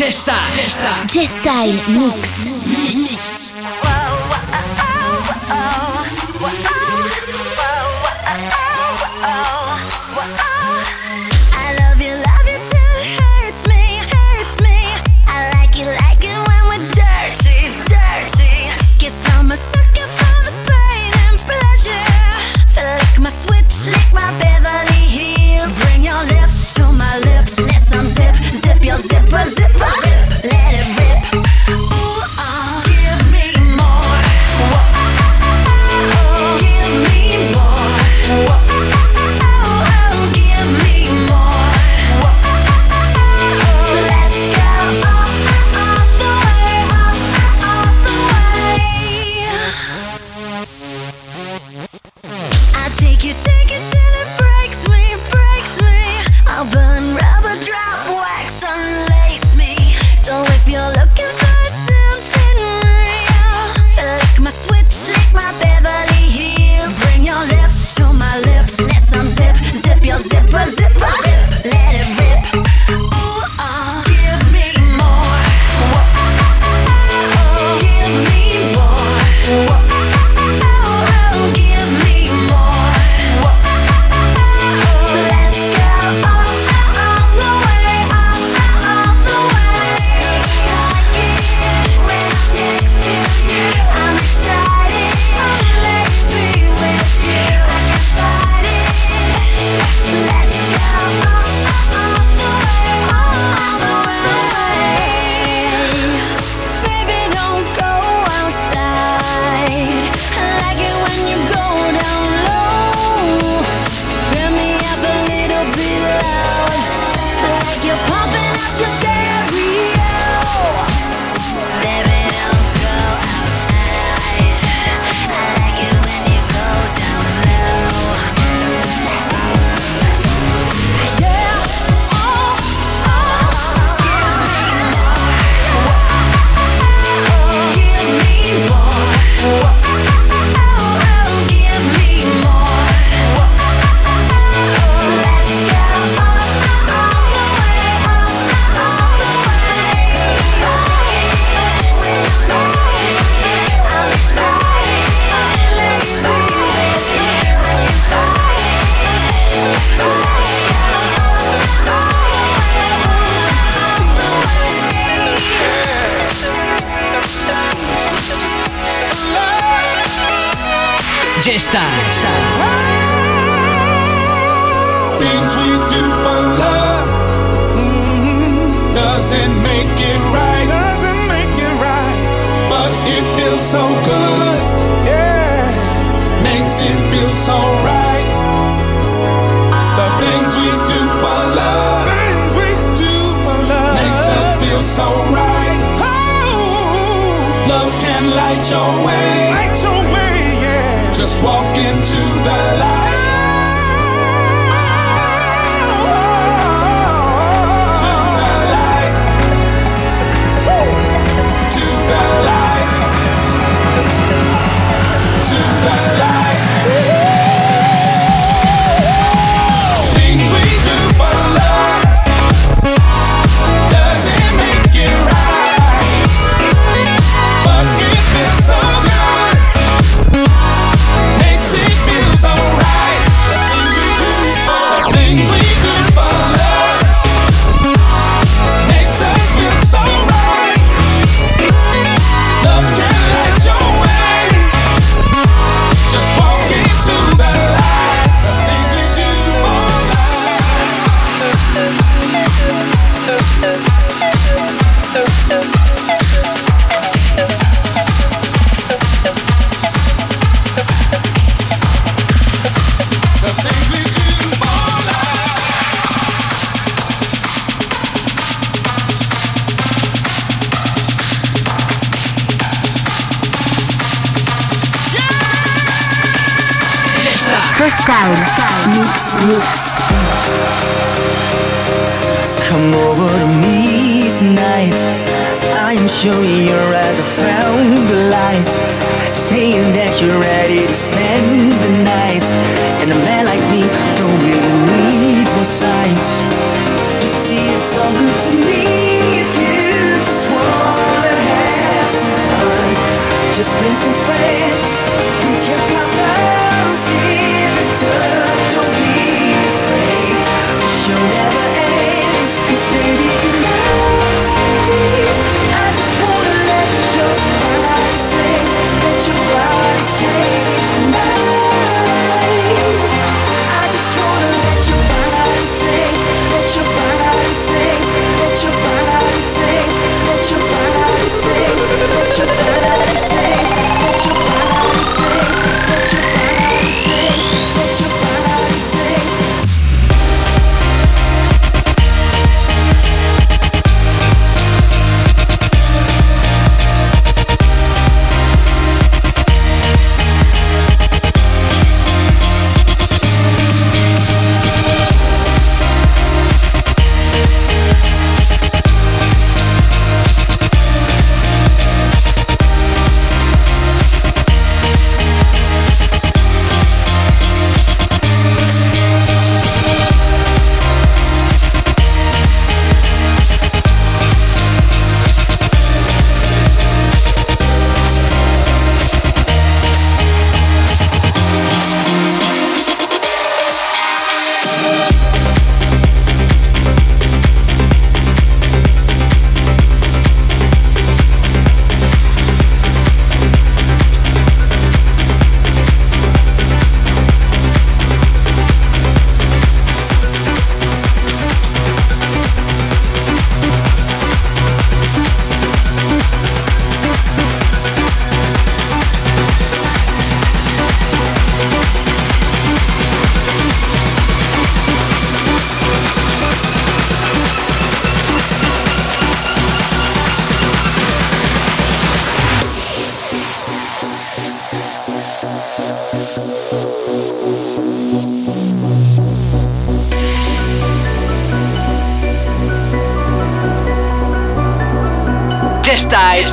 G-Style. G-Style Mix. Mix. sights. You see,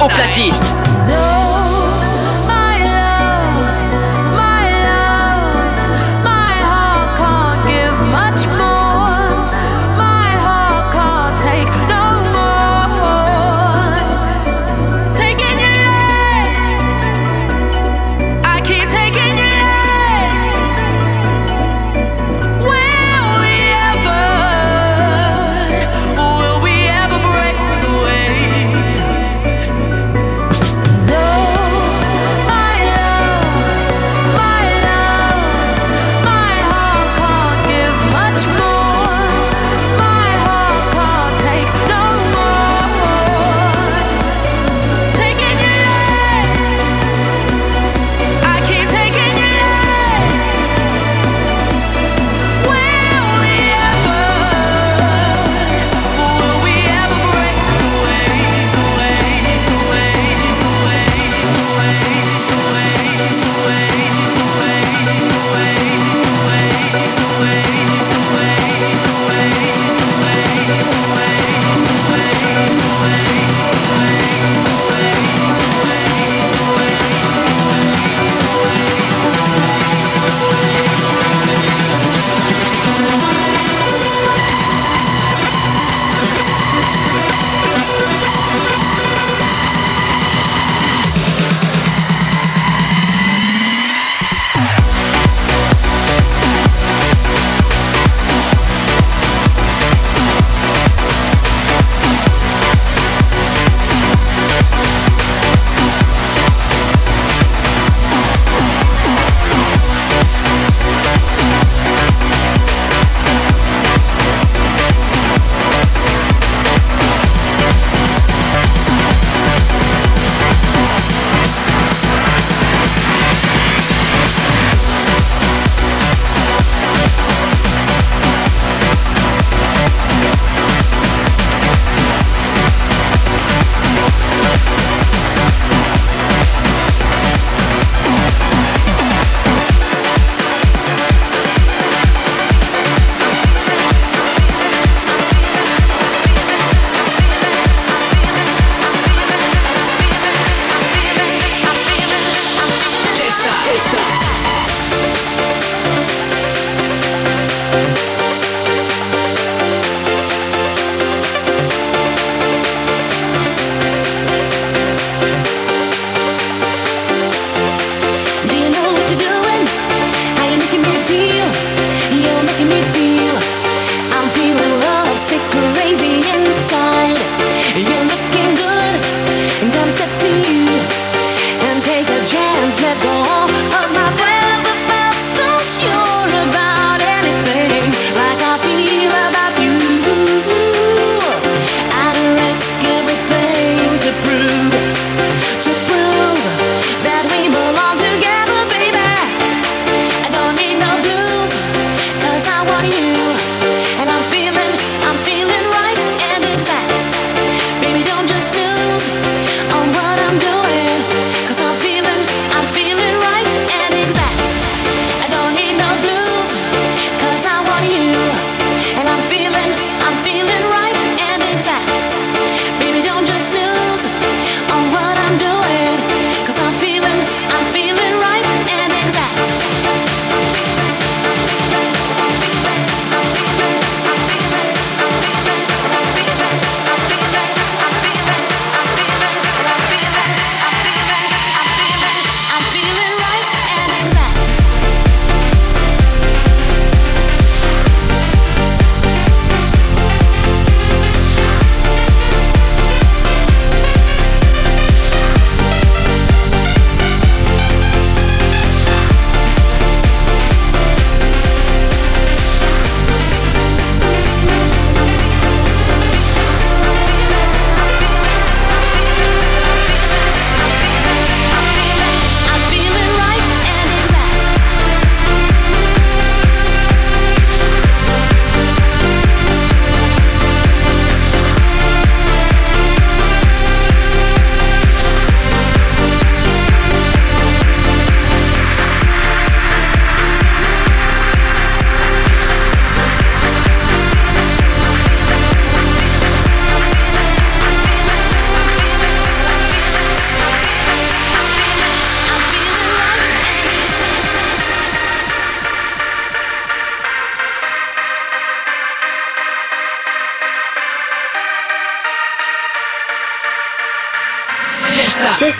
au platiste.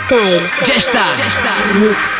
G-Style. G-Style. Mix. If this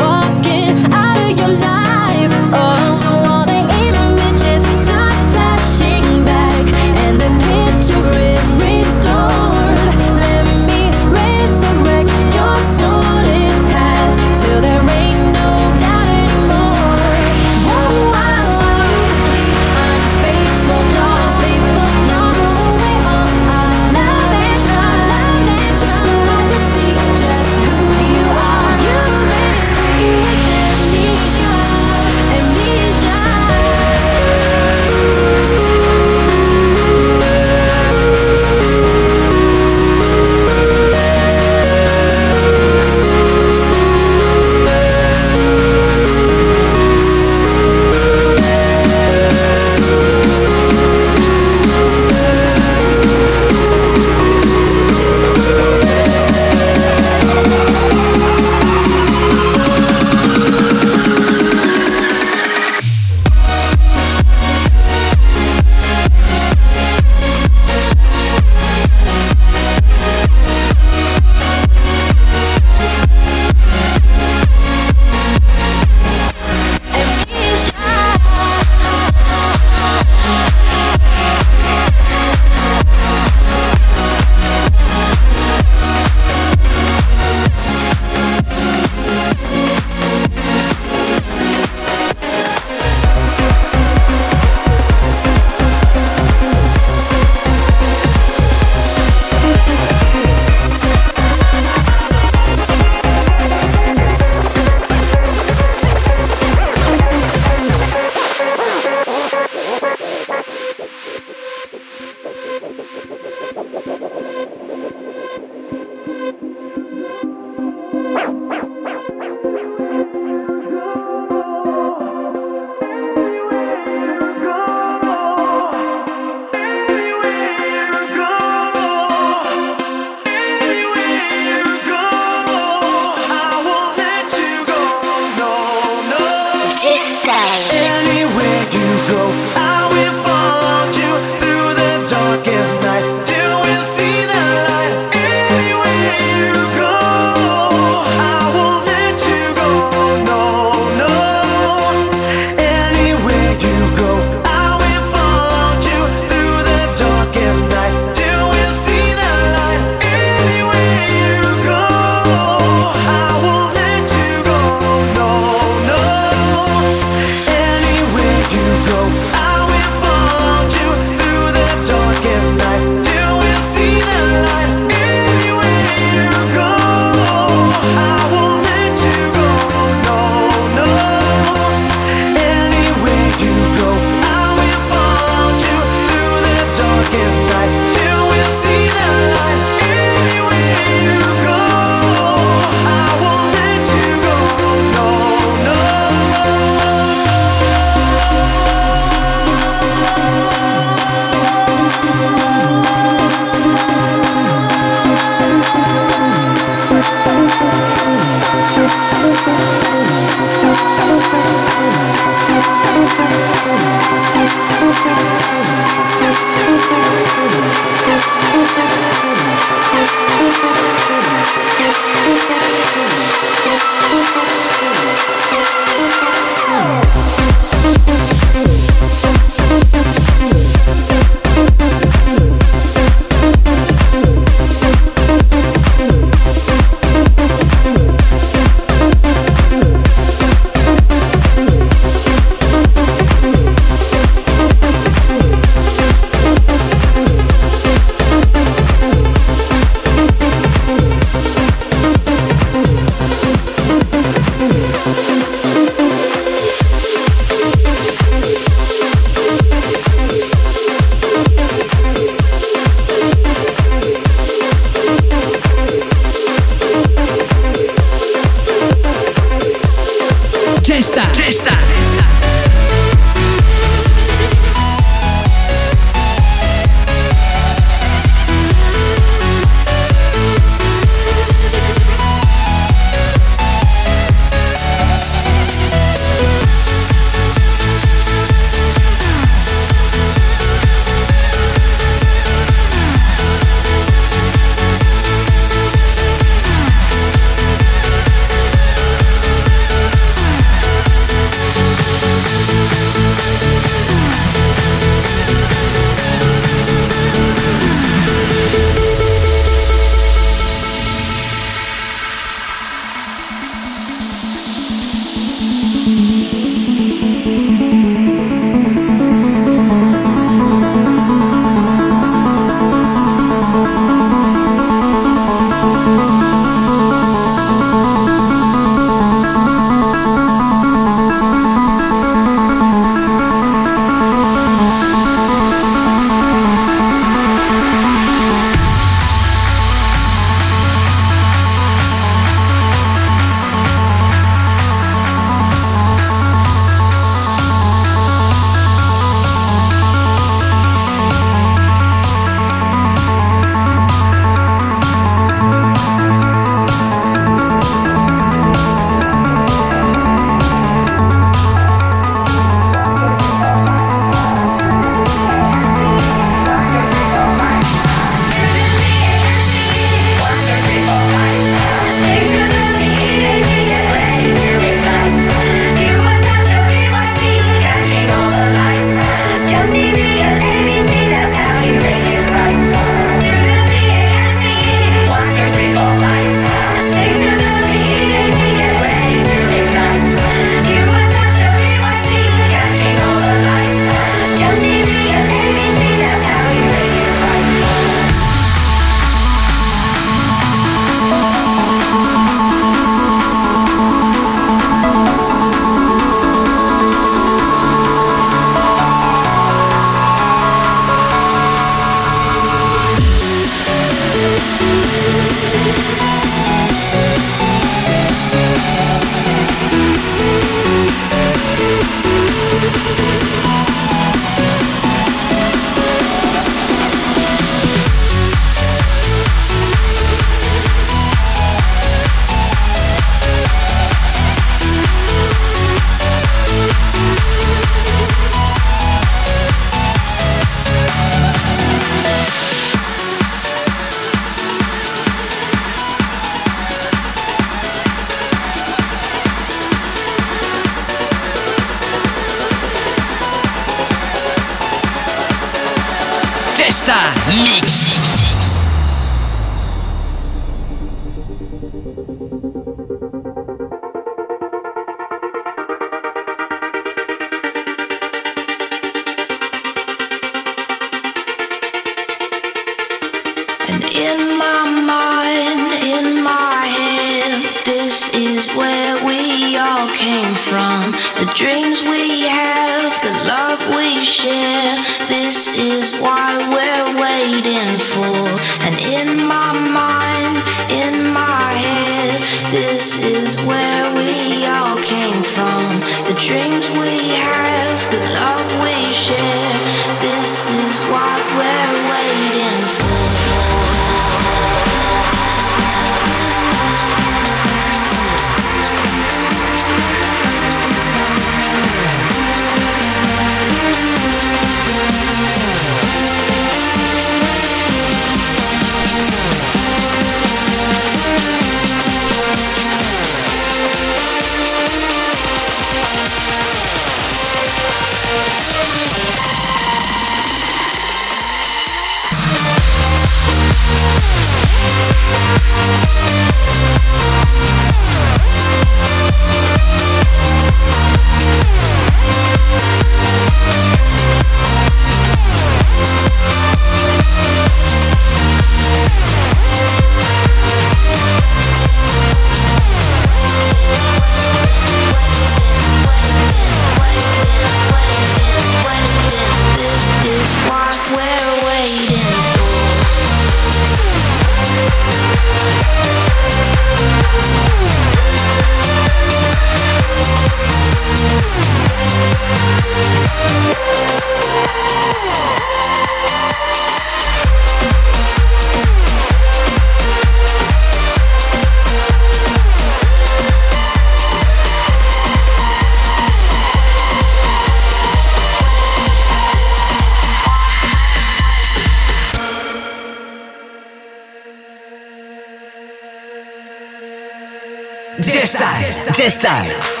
J-Style.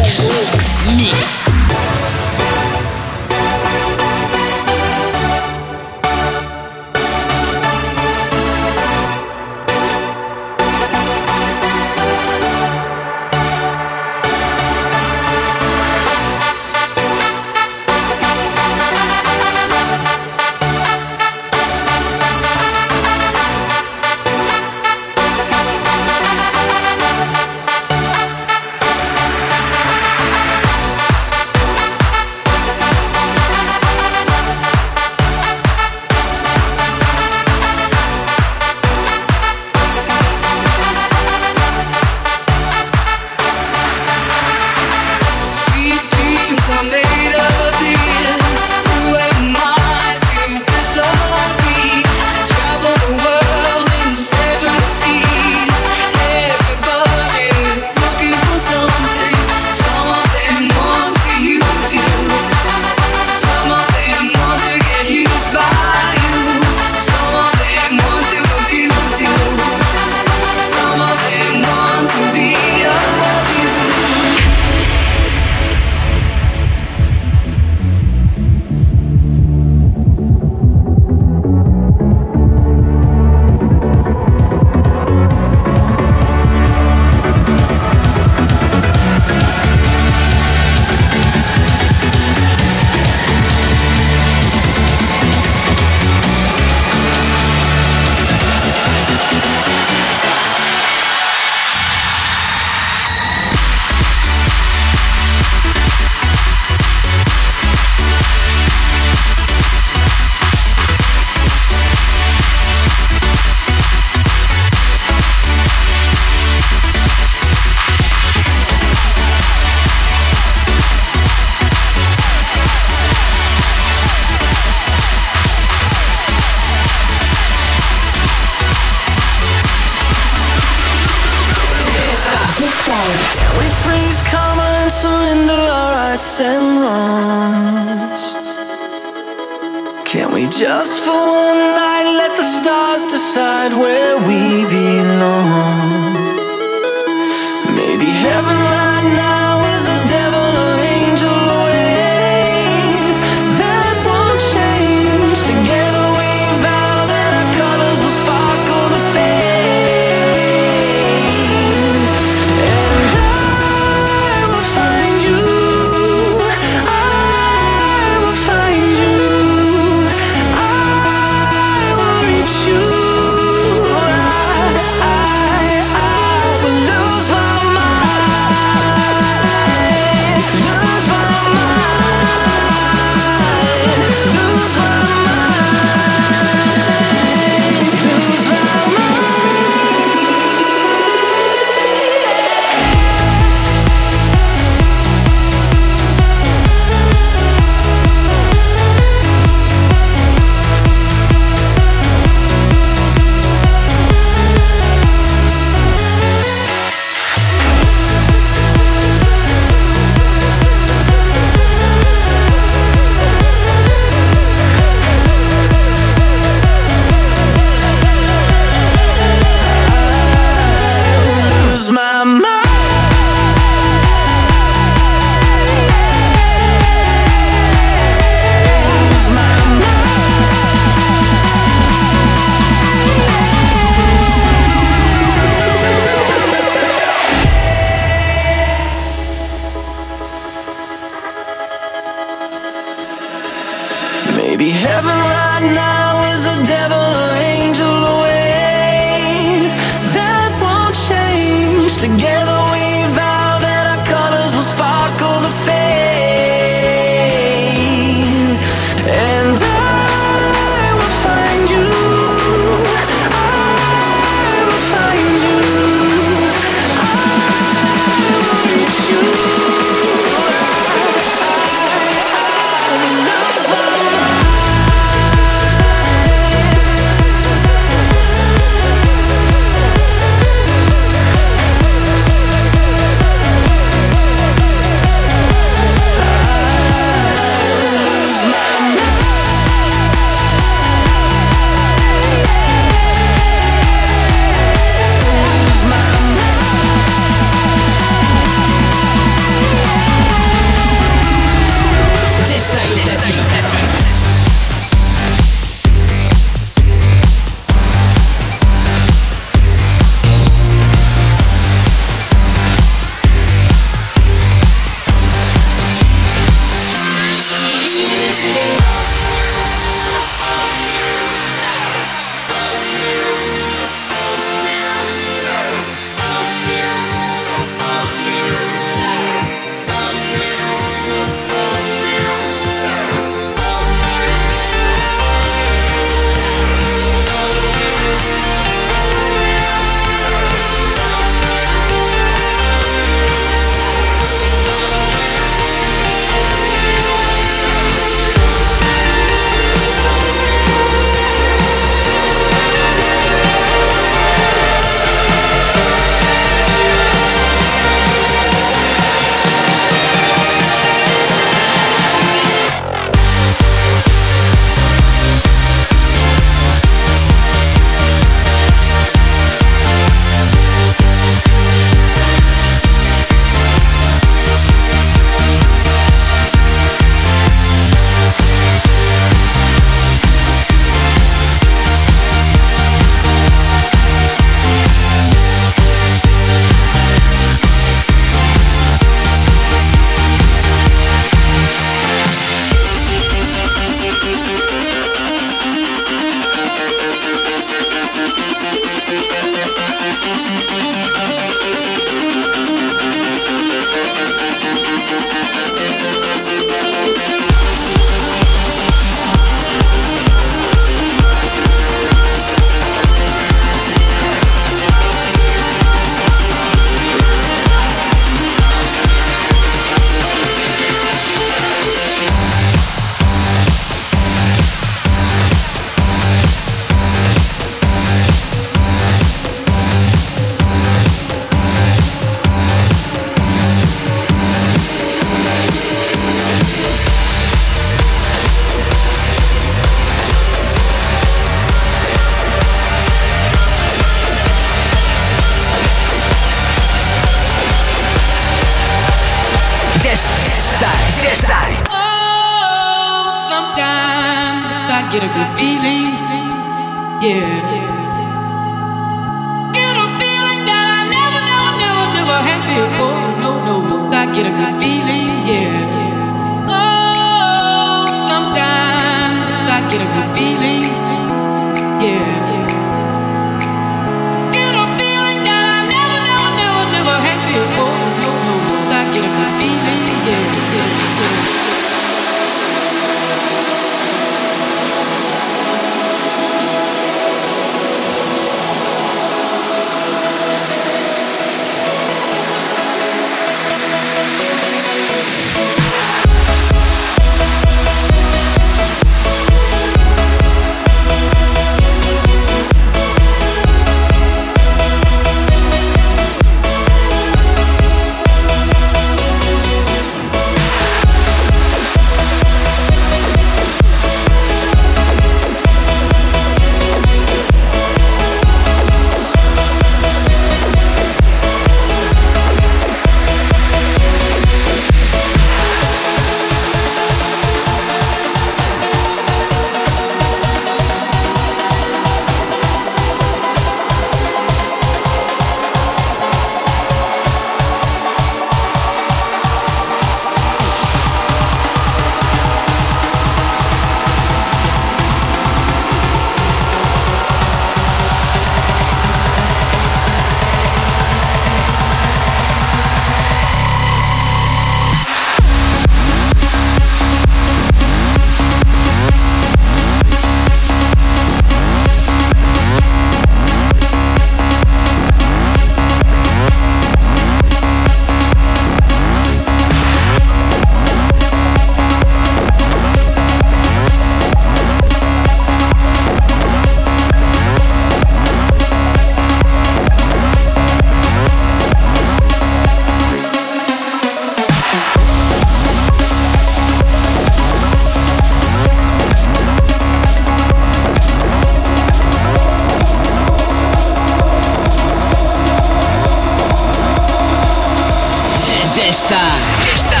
Gesta. Gesta.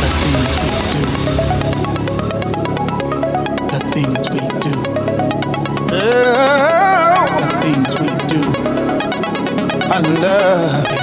The things we do. The things we do. The things we do. Love.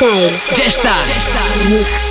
J-Style. J-Style. Mix. boy toy.